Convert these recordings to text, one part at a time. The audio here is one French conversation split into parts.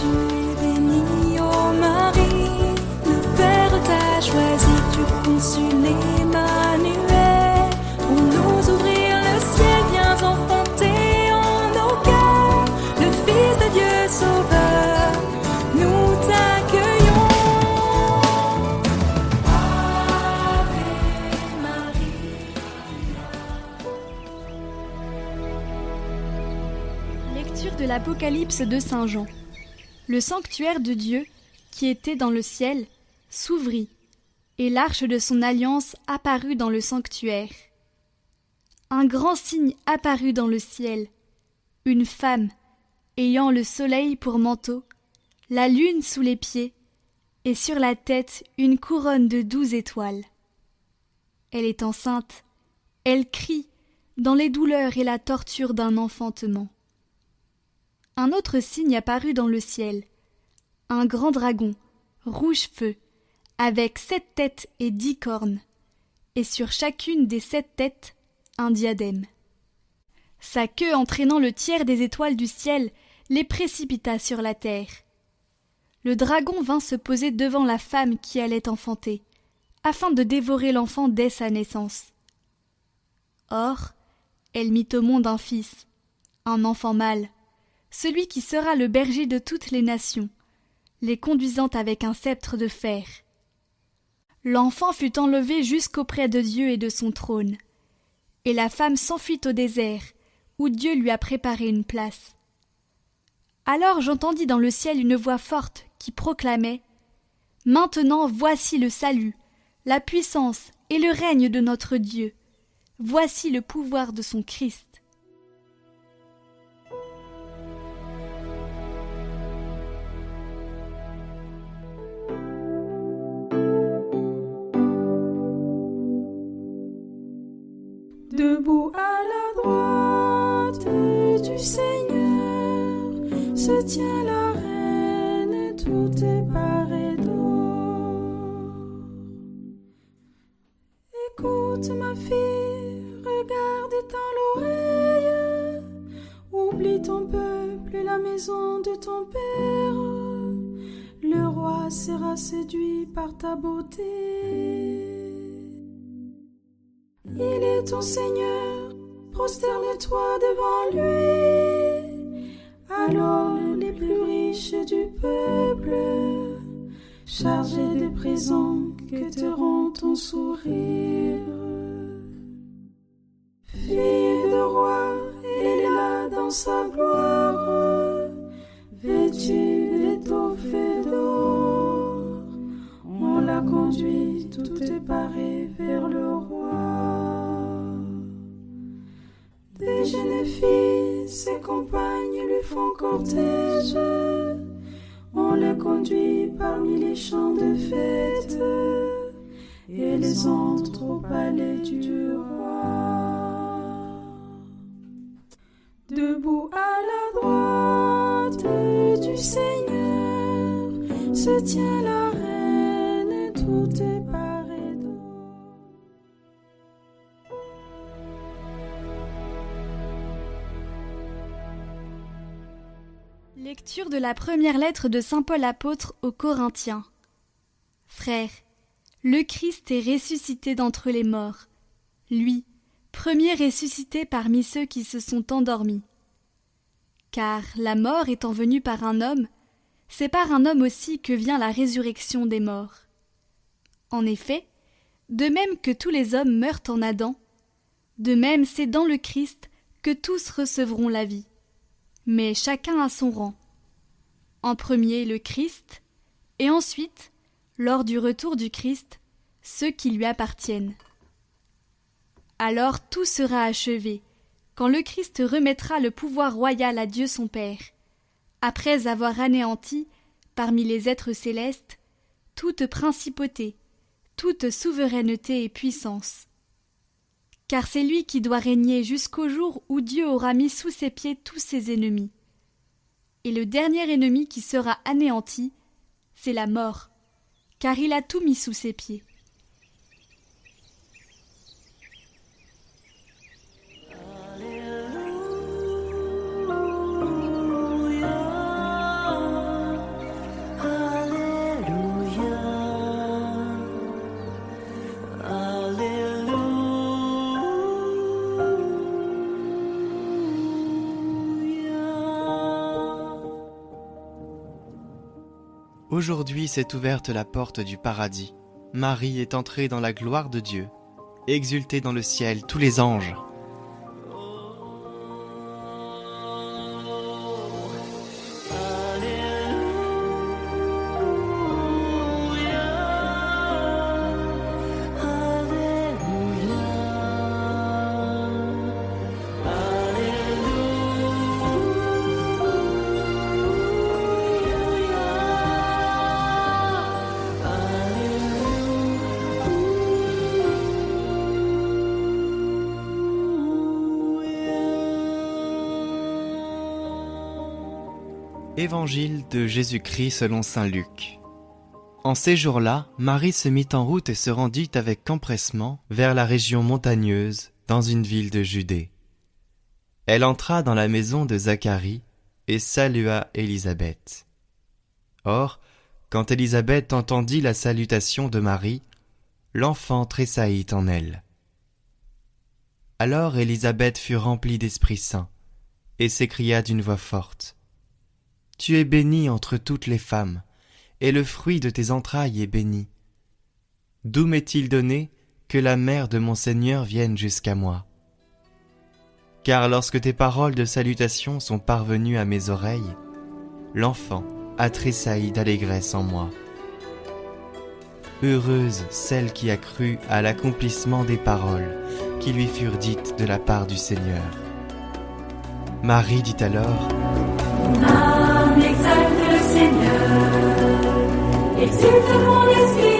tu es bénie, ô Marie. Le Père t'a choisi, tu conçus l'Emmanuel. Pour nous ouvrir le ciel, viens enfanter en nos cœurs. Le Fils de Dieu sauveur, nous t'accueillons. Ave Maria. Lecture de l'Apocalypse de Saint Jean. Le sanctuaire de Dieu, qui était dans le ciel, s'ouvrit, et l'arche de son alliance apparut dans le sanctuaire. Un grand signe apparut dans le ciel, une femme, ayant le soleil pour manteau, la lune sous les pieds, et sur la tête une couronne de douze étoiles. Elle est enceinte, elle crie dans les douleurs et la torture d'un enfantement. Un autre signe apparut dans le ciel, un grand dragon, rouge feu, avec sept têtes et dix cornes, et sur chacune des sept têtes un diadème. Sa queue entraînant le tiers des étoiles du ciel les précipita sur la terre. Le dragon vint se poser devant la femme qui allait enfanter, afin de dévorer l'enfant dès sa naissance. Or, elle mit au monde un fils, un enfant mâle, celui qui sera le berger de toutes les nations, les conduisant avec un sceptre de fer. L'enfant fut enlevé jusqu'auprès de Dieu et de son trône, et la femme s'enfuit au désert, où Dieu lui a préparé une place. Alors j'entendis dans le ciel une voix forte qui proclamait Maintenant voici le salut, la puissance et le règne de notre Dieu. Voici le pouvoir de son Christ. Debout à la droite du Seigneur se tient la reine, tout est paré d'or. Écoute ma fille, regarde dans l'oreille, oublie ton peuple et la maison de ton père. Le roi sera séduit par ta beauté. Ton Seigneur, prosterne-toi devant lui. Alors les plus riches du peuple, chargés de présents, quêteront ton sourire. Fille de roi, elle est là dans sa gloire, vêtue d'étoffes d'or. On la conduit, tout est paré vers le Des jeunes filles, ses compagnes lui font cortège. On les conduit parmi les champs de fête et les entre au palais du roi. Debout à la droite du Seigneur se tient la Lecture de la première lettre de Saint Paul apôtre aux Corinthiens. Frères, le Christ est ressuscité d'entre les morts, lui, premier ressuscité parmi ceux qui se sont endormis. Car la mort étant venue par un homme, c'est par un homme aussi que vient la résurrection des morts. En effet, de même que tous les hommes meurent en Adam, de même c'est dans le Christ que tous recevront la vie, mais chacun à son rang. En premier le Christ, et ensuite, lors du retour du Christ, ceux qui lui appartiennent. Alors tout sera achevé, quand le Christ remettra le pouvoir royal à Dieu son Père, après avoir anéanti, parmi les êtres célestes, toute principauté, toute souveraineté et puissance. Car c'est lui qui doit régner jusqu'au jour où Dieu aura mis sous ses pieds tous ses ennemis. Et le dernier ennemi qui sera anéanti, c'est la mort, car il a tout mis sous ses pieds. Aujourd'hui s'est ouverte la porte du paradis. Marie est entrée dans la gloire de Dieu. Exultez dans le ciel tous les anges. Évangile de Jésus-Christ selon Saint Luc. En ces jours-là, Marie se mit en route et se rendit avec empressement vers la région montagneuse, dans une ville de Judée. Elle entra dans la maison de Zacharie et salua Élisabeth. Or, quand Élisabeth entendit la salutation de Marie, l'enfant tressaillit en elle. Alors Élisabeth fut remplie d'Esprit Saint, et s'écria d'une voix forte. Tu es bénie entre toutes les femmes, et le fruit de tes entrailles est béni. D'où m'est-il donné que la mère de mon Seigneur vienne jusqu'à moi? Car lorsque tes paroles de salutation sont parvenues à mes oreilles, l'enfant a tressailli d'allégresse en moi. Heureuse celle qui a cru à l'accomplissement des paroles qui lui furent dites de la part du Seigneur. Marie dit alors Exulte mon esprit en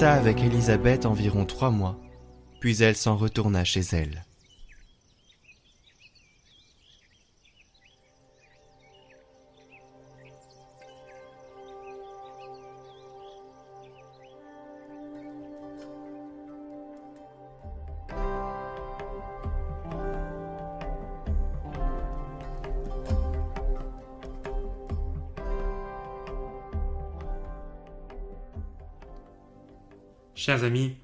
resta avec Élisabeth environ trois mois, puis elle s'en retourna chez elle. Chers amis,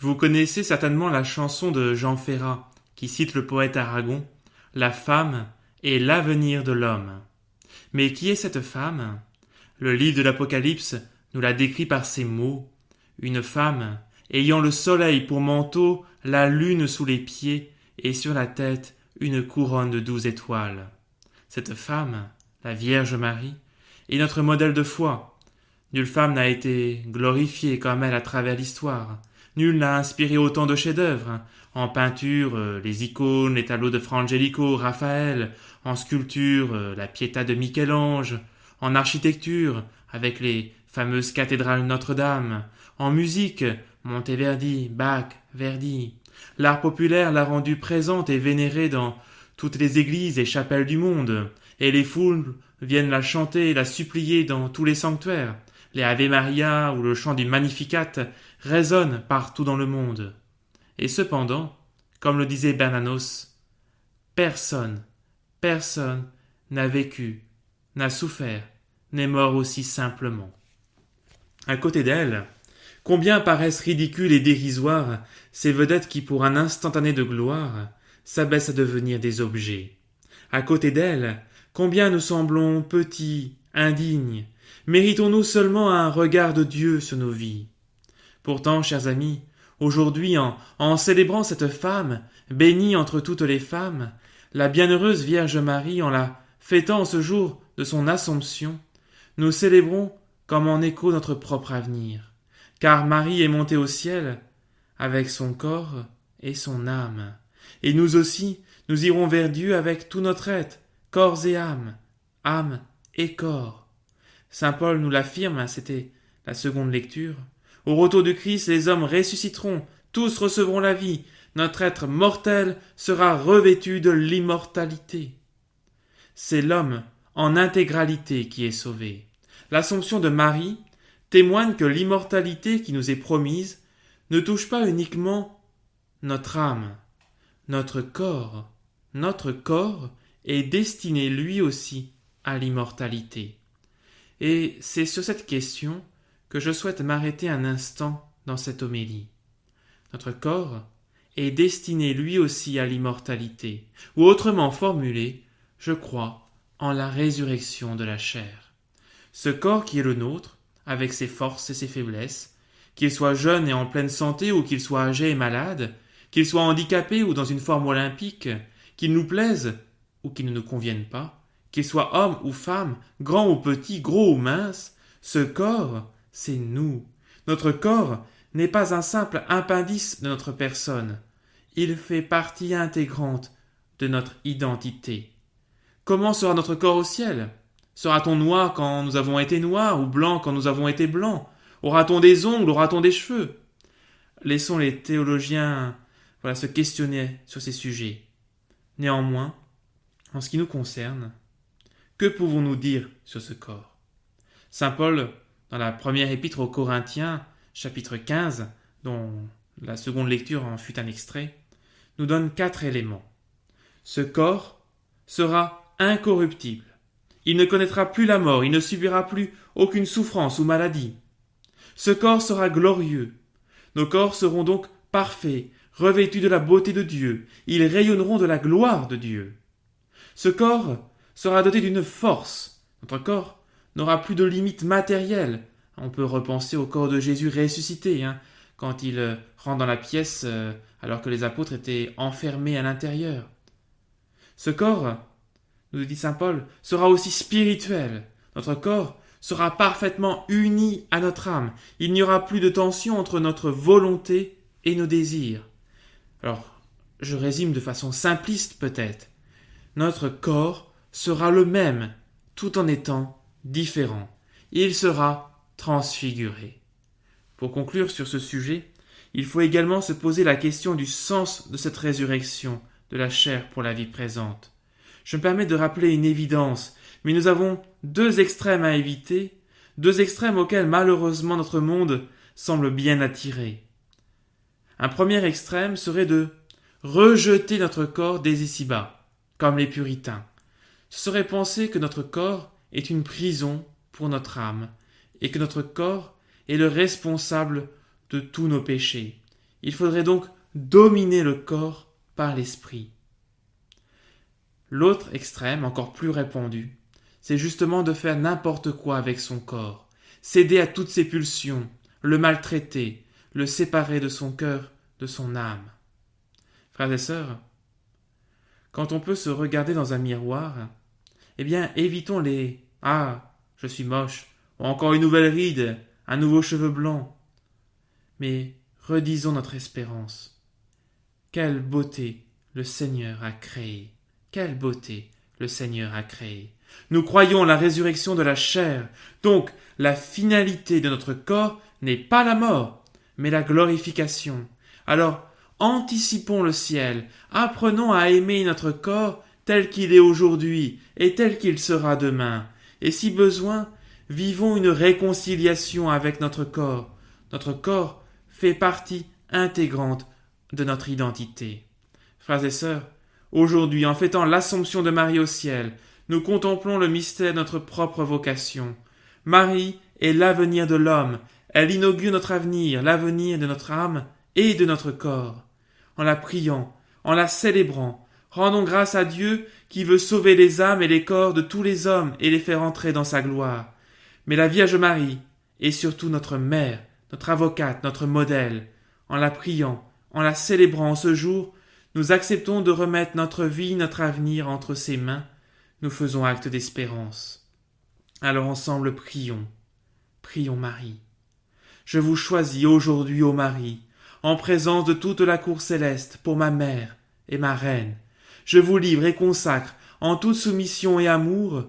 vous connaissez certainement la chanson de Jean Ferrat qui cite le poète Aragon La femme est l'avenir de l'homme. Mais qui est cette femme? Le livre de l'Apocalypse nous la décrit par ces mots Une femme ayant le soleil pour manteau, la lune sous les pieds et sur la tête une couronne de douze étoiles. Cette femme, la Vierge Marie, est notre modèle de foi, Nulle femme n'a été glorifiée comme elle à travers l'histoire. Nulle n'a inspiré autant de chefs-d'œuvre. En peinture, euh, les icônes, les tableaux de Fra Angelico, Raphaël. En sculpture, euh, la Pietà de Michel-Ange. En architecture, avec les fameuses cathédrales Notre-Dame. En musique, Monteverdi, Bach, Verdi. L'art populaire l'a rendue présente et vénérée dans toutes les églises et chapelles du monde, et les foules viennent la chanter et la supplier dans tous les sanctuaires les Ave Maria ou le chant du Magnificat résonnent partout dans le monde. Et cependant, comme le disait Bernanos, personne, personne n'a vécu, n'a souffert, n'est mort aussi simplement. À côté d'elle, combien paraissent ridicules et dérisoires ces vedettes qui, pour un instantané de gloire, s'abaissent à devenir des objets. À côté d'elle, combien nous semblons petits, indignes, Méritons-nous seulement un regard de Dieu sur nos vies. Pourtant, chers amis, Aujourd'hui, en, en célébrant cette femme, bénie entre toutes les femmes, la bienheureuse Vierge Marie, en la fêtant ce jour de son Assomption, nous célébrons comme en écho notre propre avenir, car Marie est montée au ciel avec son corps et son âme, et nous aussi, nous irons vers Dieu avec tout notre être, corps et âme, âme et corps. Saint Paul nous l'affirme, c'était la seconde lecture. Au retour du Christ, les hommes ressusciteront, tous recevront la vie, notre être mortel sera revêtu de l'immortalité. C'est l'homme en intégralité qui est sauvé. L'Assomption de Marie témoigne que l'immortalité qui nous est promise ne touche pas uniquement notre âme, notre corps. Notre corps est destiné lui aussi à l'immortalité. Et c'est sur cette question que je souhaite m'arrêter un instant dans cette homélie. Notre corps est destiné lui aussi à l'immortalité, ou autrement formulé, je crois en la résurrection de la chair. Ce corps qui est le nôtre, avec ses forces et ses faiblesses, qu'il soit jeune et en pleine santé ou qu'il soit âgé et malade, qu'il soit handicapé ou dans une forme olympique, qu'il nous plaise ou qu'il ne nous convienne pas, qu'il soit homme ou femme, grand ou petit, gros ou mince, ce corps, c'est nous. Notre corps n'est pas un simple appendice de notre personne, il fait partie intégrante de notre identité. Comment sera notre corps au ciel? Sera-t-on noir quand nous avons été noirs ou blanc quand nous avons été blancs? Aura-t-on des ongles Aura-t-on des cheveux? Laissons les théologiens voilà, se questionner sur ces sujets. Néanmoins, en ce qui nous concerne, que pouvons-nous dire sur ce corps? Saint Paul, dans la première épître aux Corinthiens, chapitre 15, dont la seconde lecture en fut un extrait, nous donne quatre éléments. Ce corps sera incorruptible. Il ne connaîtra plus la mort, il ne subira plus aucune souffrance ou maladie. Ce corps sera glorieux. Nos corps seront donc parfaits, revêtus de la beauté de Dieu, ils rayonneront de la gloire de Dieu. Ce corps sera doté d'une force. Notre corps n'aura plus de limites matérielles. On peut repenser au corps de Jésus ressuscité, hein, quand il euh, rentre dans la pièce euh, alors que les apôtres étaient enfermés à l'intérieur. Ce corps, nous dit saint Paul, sera aussi spirituel. Notre corps sera parfaitement uni à notre âme. Il n'y aura plus de tension entre notre volonté et nos désirs. Alors, je résume de façon simpliste peut-être. Notre corps sera le même, tout en étant différent. Il sera transfiguré. Pour conclure sur ce sujet, il faut également se poser la question du sens de cette résurrection de la chair pour la vie présente. Je me permets de rappeler une évidence, mais nous avons deux extrêmes à éviter, deux extrêmes auxquels malheureusement notre monde semble bien attiré. Un premier extrême serait de rejeter notre corps dès ici-bas, comme les puritains. Ce serait penser que notre corps est une prison pour notre âme, et que notre corps est le responsable de tous nos péchés. Il faudrait donc dominer le corps par l'esprit. L'autre extrême, encore plus répandu, c'est justement de faire n'importe quoi avec son corps, céder à toutes ses pulsions, le maltraiter, le séparer de son cœur, de son âme. Frères et sœurs, quand on peut se regarder dans un miroir, eh bien évitons les Ah, je suis moche, ou encore une nouvelle ride, un nouveau cheveu blanc mais redisons notre espérance. Quelle beauté le Seigneur a créée. Quelle beauté le Seigneur a créée. Nous croyons la résurrection de la chair. Donc, la finalité de notre corps n'est pas la mort, mais la glorification. Alors, anticipons le ciel, apprenons à aimer notre corps tel qu'il est aujourd'hui et tel qu'il sera demain. Et si besoin, vivons une réconciliation avec notre corps. Notre corps fait partie intégrante de notre identité. Frères et sœurs, aujourd'hui, en fêtant l'Assomption de Marie au ciel, nous contemplons le mystère de notre propre vocation. Marie est l'avenir de l'homme, elle inaugure notre avenir, l'avenir de notre âme et de notre corps. En la priant, en la célébrant, rendons grâce à Dieu qui veut sauver les âmes et les corps de tous les hommes et les faire entrer dans sa gloire. Mais la Vierge Marie est surtout notre mère, notre avocate, notre modèle. en la priant, en la célébrant ce jour, nous acceptons de remettre notre vie, notre avenir entre ses mains, nous faisons acte d'espérance. Alors ensemble prions, prions Marie. Je vous choisis aujourd'hui, ô Marie, en présence de toute la cour céleste, pour ma mère et ma reine. Je vous livre et consacre, en toute soumission et amour,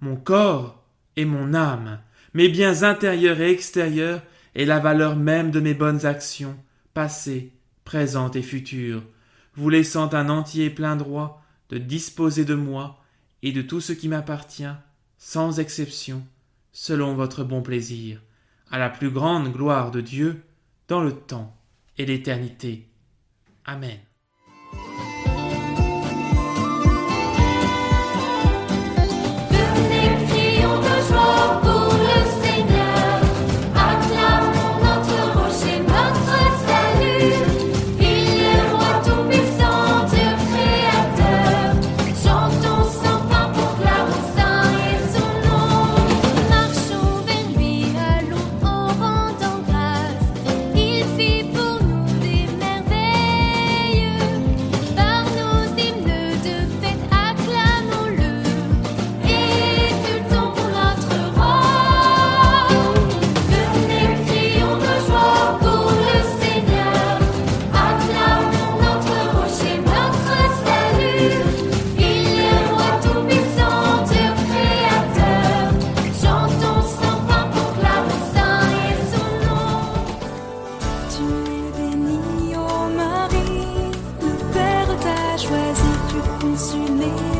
mon corps et mon âme, mes biens intérieurs et extérieurs, et la valeur même de mes bonnes actions, passées, présentes et futures, vous laissant un entier plein droit de disposer de moi et de tout ce qui m'appartient, sans exception, selon votre bon plaisir, à la plus grande gloire de Dieu, dans le temps et l'éternité. Amen. you.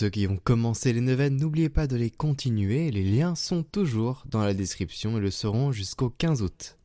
Ceux qui ont commencé les neuvaines, n'oubliez pas de les continuer, les liens sont toujours dans la description et le seront jusqu'au 15 août.